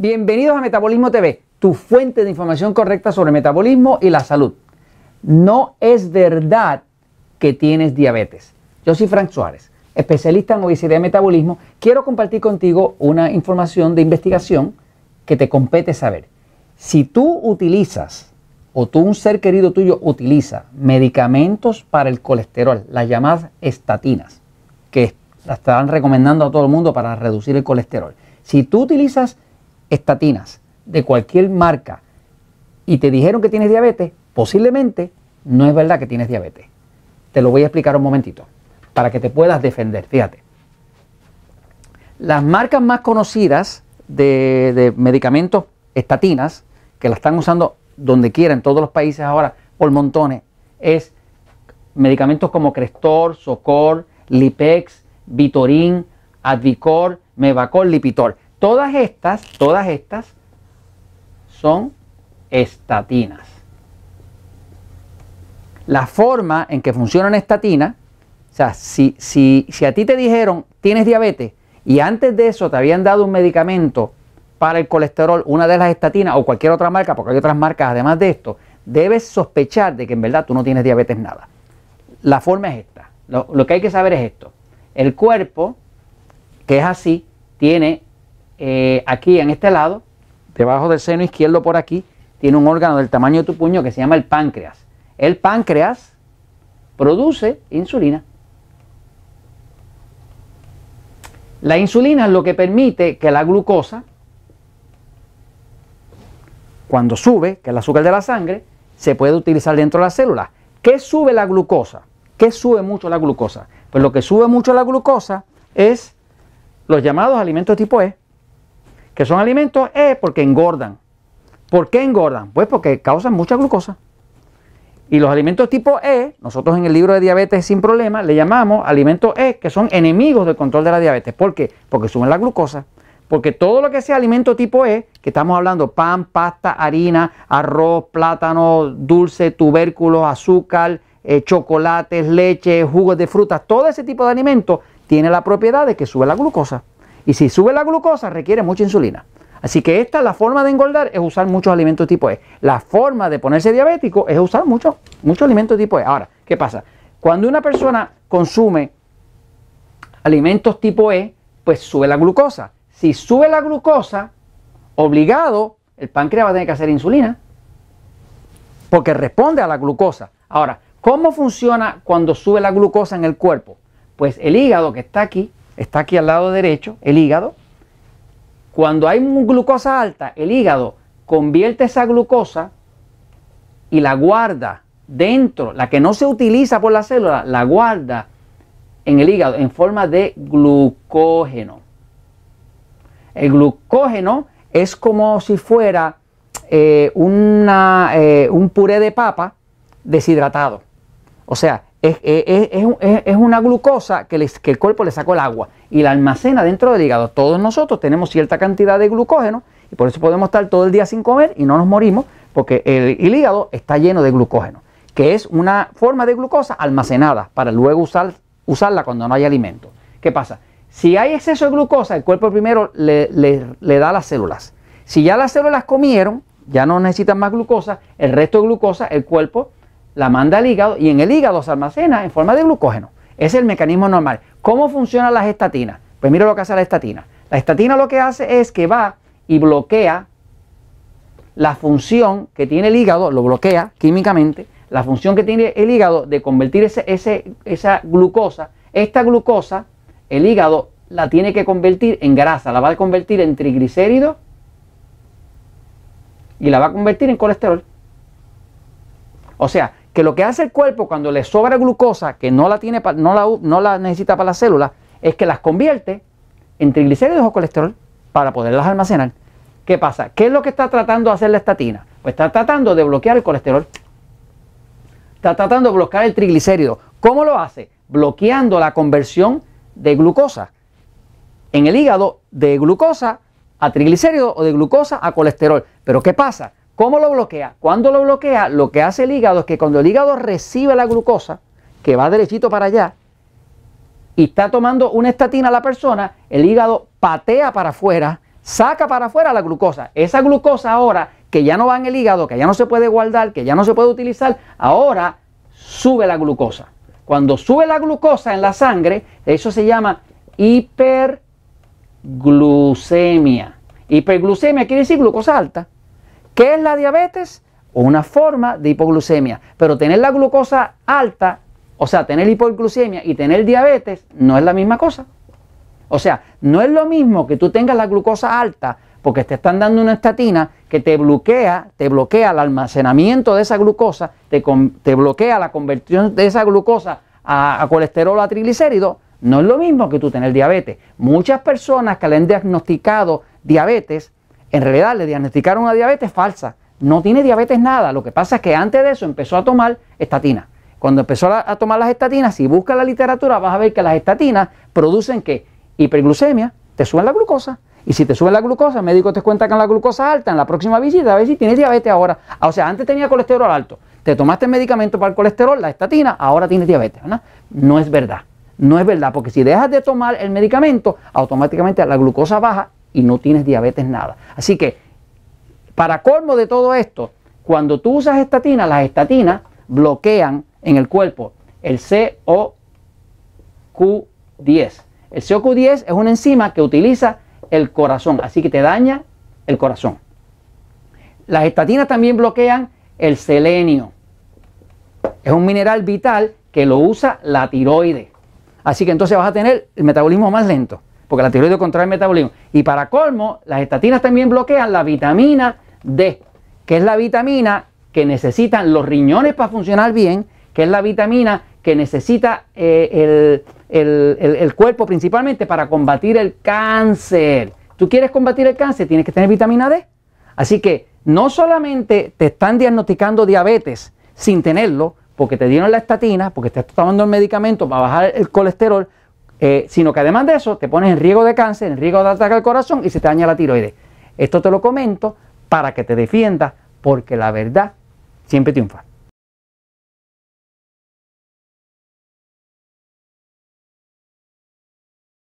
Bienvenidos a Metabolismo TV, tu fuente de información correcta sobre metabolismo y la salud. No es verdad que tienes diabetes. Yo soy Frank Suárez, especialista en obesidad y metabolismo. Quiero compartir contigo una información de investigación que te compete saber. Si tú utilizas o tú un ser querido tuyo utiliza medicamentos para el colesterol, las llamadas estatinas, que las están recomendando a todo el mundo para reducir el colesterol. Si tú utilizas estatinas de cualquier marca y te dijeron que tienes diabetes, posiblemente no es verdad que tienes diabetes. Te lo voy a explicar un momentito para que te puedas defender. Fíjate. Las marcas más conocidas de, medicamentos estatinas, que la están usando donde quiera, en todos los países ahora, por montones, es medicamentos como Crestor, Socor, Lipex, Vitorin, Advicor, Mevacor, Lipitor. Todas estas, todas estas son estatinas. La forma en que funcionan estatinas, o sea, si, si, si a ti te dijeron tienes diabetes y antes de eso te habían dado un medicamento para el colesterol, una de las estatinas o cualquier otra marca, porque hay otras marcas además de esto, debes sospechar de que en verdad tú no tienes diabetes nada. La forma es esta. Lo, lo que hay que saber es esto. El cuerpo, que es así, tiene eh, aquí en este lado, debajo del seno izquierdo por aquí, tiene un órgano del tamaño de tu puño que se llama el páncreas. El páncreas produce insulina. La insulina es lo que permite que la glucosa, cuando sube, que es el azúcar de la sangre, se puede utilizar dentro de las células. ¿Qué sube la glucosa? ¿Qué sube mucho la glucosa? Pues lo que sube mucho la glucosa es los llamados alimentos tipo E que son alimentos E porque engordan. ¿Por qué engordan? Pues porque causan mucha glucosa. Y los alimentos tipo E, nosotros en el libro de diabetes sin problema le llamamos alimentos E, que son enemigos del control de la diabetes. ¿Por qué? Porque suben la glucosa. Porque todo lo que sea alimento tipo E, que estamos hablando pan, pasta, harina, arroz, plátano, dulce, tubérculos, azúcar, eh, chocolates, leche, jugos de frutas, todo ese tipo de alimentos tiene la propiedad de que sube la glucosa. Y si sube la glucosa, requiere mucha insulina. Así que esta, la forma de engordar es usar muchos alimentos tipo E. La forma de ponerse diabético es usar muchos mucho alimentos tipo E. Ahora, ¿qué pasa? Cuando una persona consume alimentos tipo E, pues sube la glucosa. Si sube la glucosa, obligado, el páncreas va a tener que hacer insulina. Porque responde a la glucosa. Ahora, ¿cómo funciona cuando sube la glucosa en el cuerpo? Pues el hígado que está aquí está aquí al lado derecho, el hígado. Cuando hay glucosa alta, el hígado convierte esa glucosa y la guarda dentro, la que no se utiliza por la célula, la guarda en el hígado en forma de glucógeno. El glucógeno es como si fuera eh, una, eh, un puré de papa deshidratado. O sea, es, una glucosa que, el cuerpo le sacó el agua y la almacena dentro del hígado. Todos nosotros tenemos cierta cantidad de glucógeno y por eso podemos estar todo el día sin comer y no nos morimos porque el, hígado está lleno de glucógeno, que es una forma de glucosa almacenada para luego usar, usarla cuando no hay alimento. ¿Qué pasa? Si hay exceso de glucosa, el cuerpo primero le, le da a las células. Si ya las células comieron, ya no necesitan más glucosa, el resto de glucosa el cuerpo la manda al hígado y en el hígado se almacena en forma de glucógeno. Es el mecanismo normal. ¿Cómo funcionan las estatinas? Pues mira lo que hace la estatina. La estatina lo que hace es que va y bloquea la función que tiene el hígado, lo bloquea químicamente, la función que tiene el hígado de convertir esa glucosa. Esta glucosa, el hígado la tiene que convertir en grasa, la va a convertir en triglicéridos y la va a convertir en colesterol. O sea, que lo que hace el cuerpo cuando le sobra glucosa, que no la, tiene, no la, no la necesita para las células, es que las convierte en triglicéridos o colesterol para poderlas almacenar. ¿Qué pasa? ¿Qué es lo que está tratando de hacer la estatina? Pues está tratando de bloquear el colesterol. Está tratando de bloquear el triglicérido. ¿Cómo lo hace? Bloqueando la conversión de glucosa en el hígado de glucosa a triglicéridos o de glucosa a colesterol. Pero ¿qué pasa? ¿Cómo lo bloquea? Cuando lo bloquea, lo que hace el hígado es que cuando el hígado recibe la glucosa, que va derechito para allá, y está tomando una estatina a la persona, el hígado patea para afuera, saca para afuera la glucosa. Esa glucosa ahora, que ya no va en el hígado, que ya no se puede guardar, que ya no se puede utilizar, ahora sube la glucosa. Cuando sube la glucosa en la sangre, eso se llama hiperglucemia. Hiperglucemia quiere decir glucosa alta. ¿Qué es la diabetes? Una forma de hipoglucemia. Pero tener la glucosa alta, o sea, tener hipoglucemia y tener diabetes, no es la misma cosa. O sea, no es lo mismo que tú tengas la glucosa alta porque te están dando una estatina que te bloquea, te bloquea el almacenamiento de esa glucosa, te, bloquea la conversión de esa glucosa a, a colesterol a triglicéridos. No es lo mismo que tú tener diabetes. Muchas personas que le han diagnosticado diabetes, en realidad le diagnosticaron una diabetes falsa. No tiene diabetes nada. Lo que pasa es que antes de eso empezó a tomar estatina. Cuando empezó a, tomar las estatinas, si buscas la literatura, vas a ver que las estatinas producen que hiperglucemia, te suben la glucosa. Y si te sube la glucosa, el médico te cuenta con la glucosa alta en la próxima visita, a ver si tienes diabetes ahora. Ah, o sea, antes tenía colesterol alto, te tomaste el medicamento para el colesterol, la estatina, ahora tienes diabetes. No es verdad. No es verdad, porque si dejas de tomar el medicamento, automáticamente la glucosa baja y no tienes diabetes nada. Así que, para colmo de todo esto, cuando tú usas estatina, las estatinas bloquean en el cuerpo el COQ10. El COQ10 es una enzima que utiliza el corazón, así que te daña el corazón. Las estatinas también bloquean el selenio. Es un mineral vital que lo usa la tiroide. Así que entonces vas a tener el metabolismo más lento, porque la tiroide controla el metabolismo. Y para colmo, las estatinas también bloquean la vitamina D, que es la vitamina que necesitan los riñones para funcionar bien, que es la vitamina que necesita eh, el, cuerpo principalmente para combatir el cáncer. Tú quieres combatir el cáncer, tienes que tener vitamina D. Así que no solamente te están diagnosticando diabetes sin tenerlo, porque te dieron la estatina, porque estás tomando el medicamento para bajar el colesterol, eh, sino que además de eso te pones en riesgo de cáncer, en riesgo de ataque al corazón y se te daña la tiroides. Esto te lo comento para que te defiendas, porque la verdad siempre triunfa.